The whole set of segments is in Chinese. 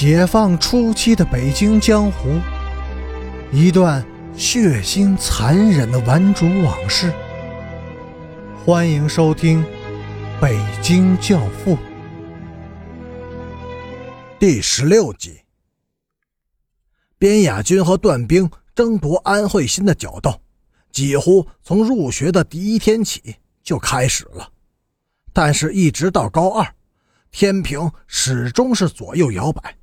解放初期的北京江湖，一段血腥残忍的顽主往事。欢迎收听《北京教父》第十六集。边雅军和段兵争夺安慧心的角斗，几乎从入学的第一天起就开始了，但是，一直到高二，天平始终是左右摇摆。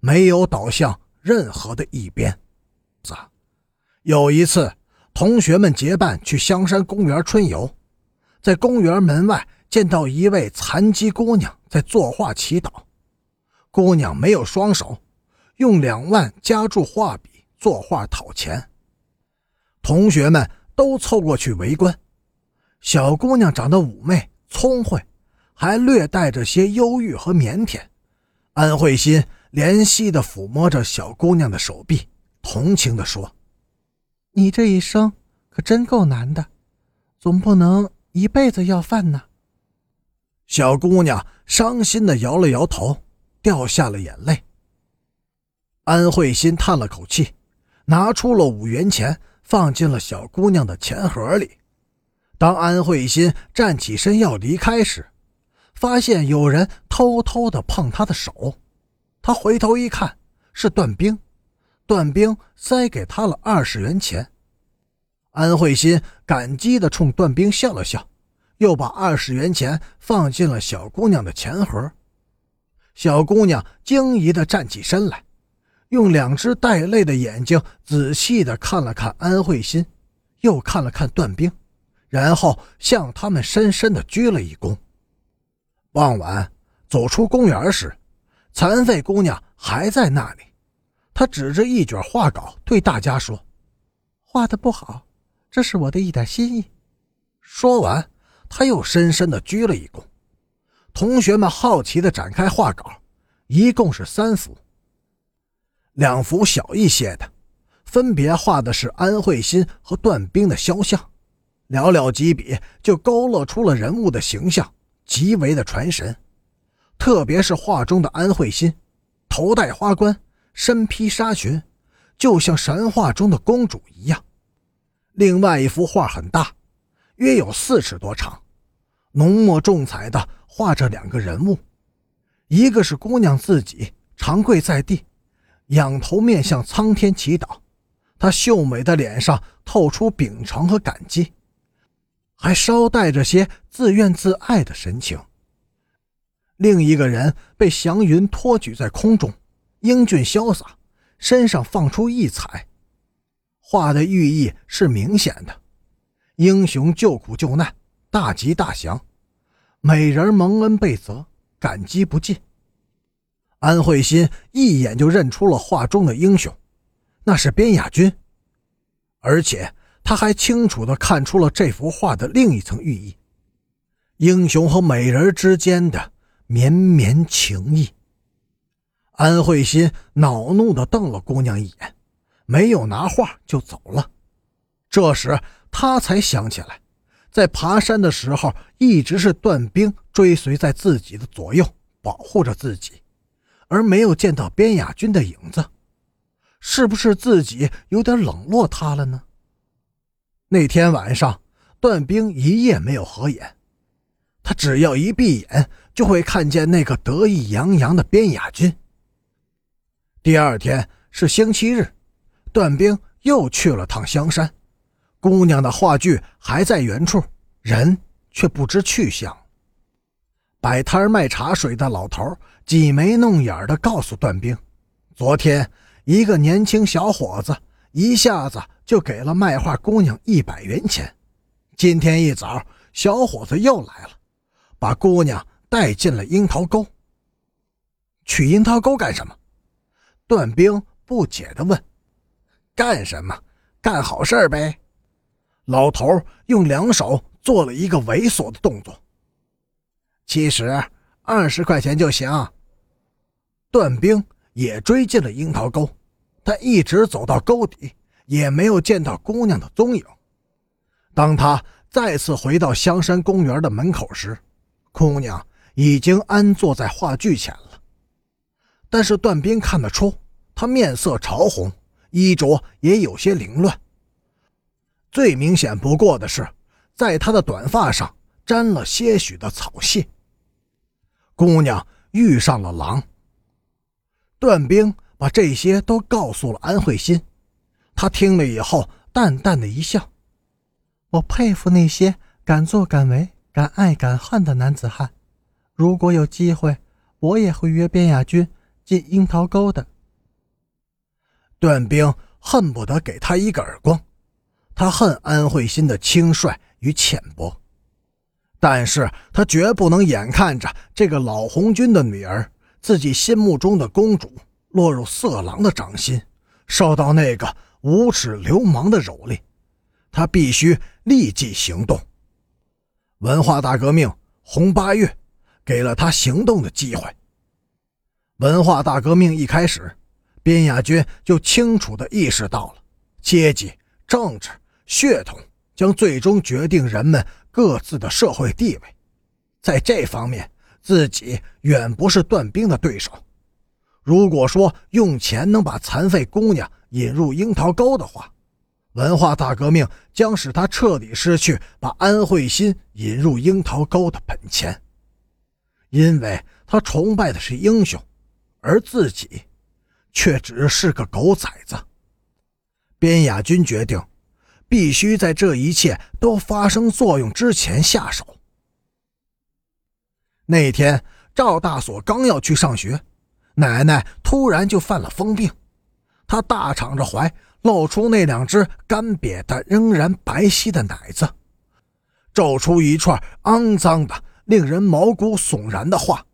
没有倒向任何的一边。有一次，同学们结伴去香山公园春游，在公园门外见到一位残疾姑娘在作画祈祷。姑娘没有双手，用两腕夹住画笔作画讨钱。同学们都凑过去围观。小姑娘长得妩媚聪慧，还略带着些忧郁和腼腆。安慧心。怜惜地抚摸着小姑娘的手臂，同情地说：“你这一生可真够难的，总不能一辈子要饭呢。”小姑娘伤心地摇了摇头，掉下了眼泪。安慧心叹了口气，拿出了五元钱，放进了小姑娘的钱盒里。当安慧心站起身要离开时，发现有人偷偷地碰她的手。他回头一看，是段兵。段兵塞给他了二十元钱。安慧心感激地冲段兵笑了笑，又把二十元钱放进了小姑娘的钱盒。小姑娘惊疑地站起身来，用两只带泪的眼睛仔细地看了看安慧心，又看了看段兵，然后向他们深深地鞠了一躬。傍晚走出公园时。残废姑娘还在那里，她指着一卷画稿对大家说：“画的不好，这是我的一点心意。”说完，她又深深的鞠了一躬。同学们好奇的展开画稿，一共是三幅，两幅小一些的，分别画的是安慧心和段冰的肖像，寥寥几笔就勾勒出了人物的形象，极为的传神。特别是画中的安慧心，头戴花冠，身披纱裙，就像神话中的公主一样。另外一幅画很大，约有四尺多长，浓墨重彩的画着两个人物，一个是姑娘自己，长跪在地，仰头面向苍天祈祷，她秀美的脸上透出秉承和感激，还稍带着些自怨自艾的神情。另一个人被祥云托举在空中，英俊潇洒，身上放出异彩。画的寓意是明显的：英雄救苦救难，大吉大祥；美人蒙恩被泽，感激不尽。安慧心一眼就认出了画中的英雄，那是边雅君，而且他还清楚地看出了这幅画的另一层寓意：英雄和美人之间的。绵绵情意。安慧心恼怒地瞪了姑娘一眼，没有拿画就走了。这时他才想起来，在爬山的时候，一直是段兵追随在自己的左右，保护着自己，而没有见到边雅军的影子。是不是自己有点冷落他了呢？那天晚上，段兵一夜没有合眼。他只要一闭眼，就会看见那个得意洋洋的边雅军。第二天是星期日，段兵又去了趟香山，姑娘的话剧还在原处，人却不知去向。摆摊卖茶水的老头挤眉弄眼的告诉段兵，昨天一个年轻小伙子一下子就给了卖画姑娘一百元钱，今天一早小伙子又来了。把姑娘带进了樱桃沟。去樱桃沟干什么？段兵不解地问。干什么？干好事呗。老头用两手做了一个猥琐的动作。其实二十块钱就行。段兵也追进了樱桃沟，他一直走到沟底，也没有见到姑娘的踪影。当他再次回到香山公园的门口时，姑娘已经安坐在话剧前了。但是段兵看得出她面色潮红，衣着也有些凌乱。最明显不过的是，在她的短发上沾了些许的草屑。姑娘遇上了狼。段兵把这些都告诉了安慧心，他听了以后淡淡的一笑：“我佩服那些敢作敢为、敢爱敢恨的男子汉。如果有机会，我也会约边雅君进樱桃沟的。”段兵恨不得给他一个耳光。他恨安慧心的轻率与浅薄，但是他绝不能眼看着这个老红军的女儿，自己心目中的公主落入色狼的掌心，受到那个无耻流氓的蹂躏。他必须立即行动。文化大革命，红八月，给了他行动的机会。文化大革命一开始，边雅军就清楚地意识到了阶级、政治。血统将最终决定人们各自的社会地位，在这方面，自己远不是段兵的对手。如果说用钱能把残废姑娘引入樱桃沟的话，文化大革命将使他彻底失去把安慧心引入樱桃沟的本钱，因为他崇拜的是英雄，而自己却只是个狗崽子。边雅军决定。必须在这一切都发生作用之前下手。那天，赵大锁刚要去上学，奶奶突然就犯了疯病，她大敞着怀，露出那两只干瘪的、仍然白皙的奶子，咒出一串肮脏的、令人毛骨悚然的话：“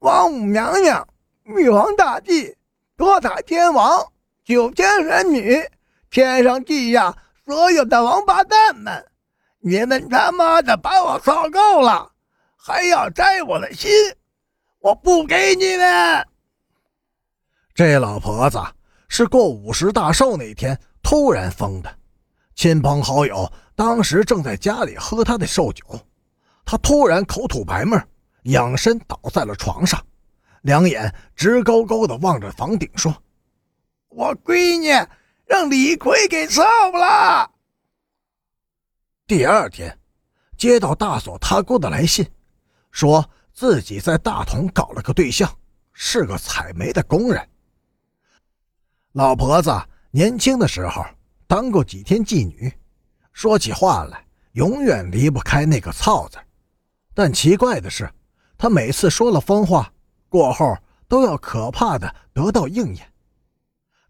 王母娘娘，玉皇大帝，多塔天王，九天神女。”天上地下所有的王八蛋们，你们他妈的把我操够了，还要摘我的心，我不给你们！这老婆子是过五十大寿那天突然疯的，亲朋好友当时正在家里喝他的寿酒，他突然口吐白沫，仰身倒在了床上，两眼直勾勾的望着房顶，说：“我闺女。”让李逵给操了。第二天，接到大锁他姑的来信，说自己在大同搞了个对象，是个采煤的工人。老婆子年轻的时候当过几天妓女，说起话来永远离不开那个“操”字。但奇怪的是，她每次说了疯话过后，都要可怕的得到应验。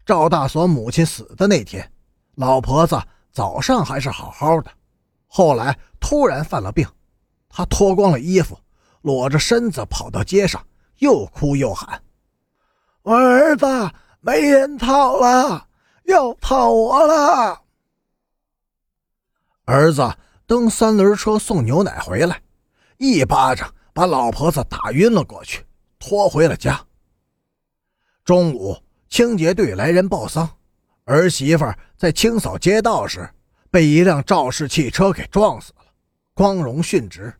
赵大锁母亲死的那天，老婆子早上还是好好的，后来突然犯了病，她脱光了衣服，裸着身子跑到街上，又哭又喊：“我儿子没人套了，要套我了！”儿子蹬三轮车送牛奶回来，一巴掌把老婆子打晕了过去，拖回了家。中午。清洁队来人报丧，儿媳妇在清扫街道时被一辆肇事汽车给撞死了，光荣殉职。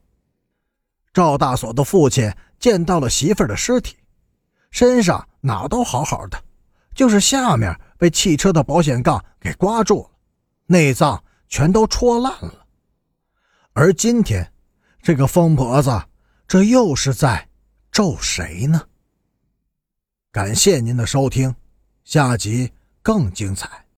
赵大锁的父亲见到了媳妇的尸体，身上哪都好好的，就是下面被汽车的保险杠给刮住了，内脏全都戳烂了。而今天，这个疯婆子，这又是在咒谁呢？感谢您的收听，下集更精彩。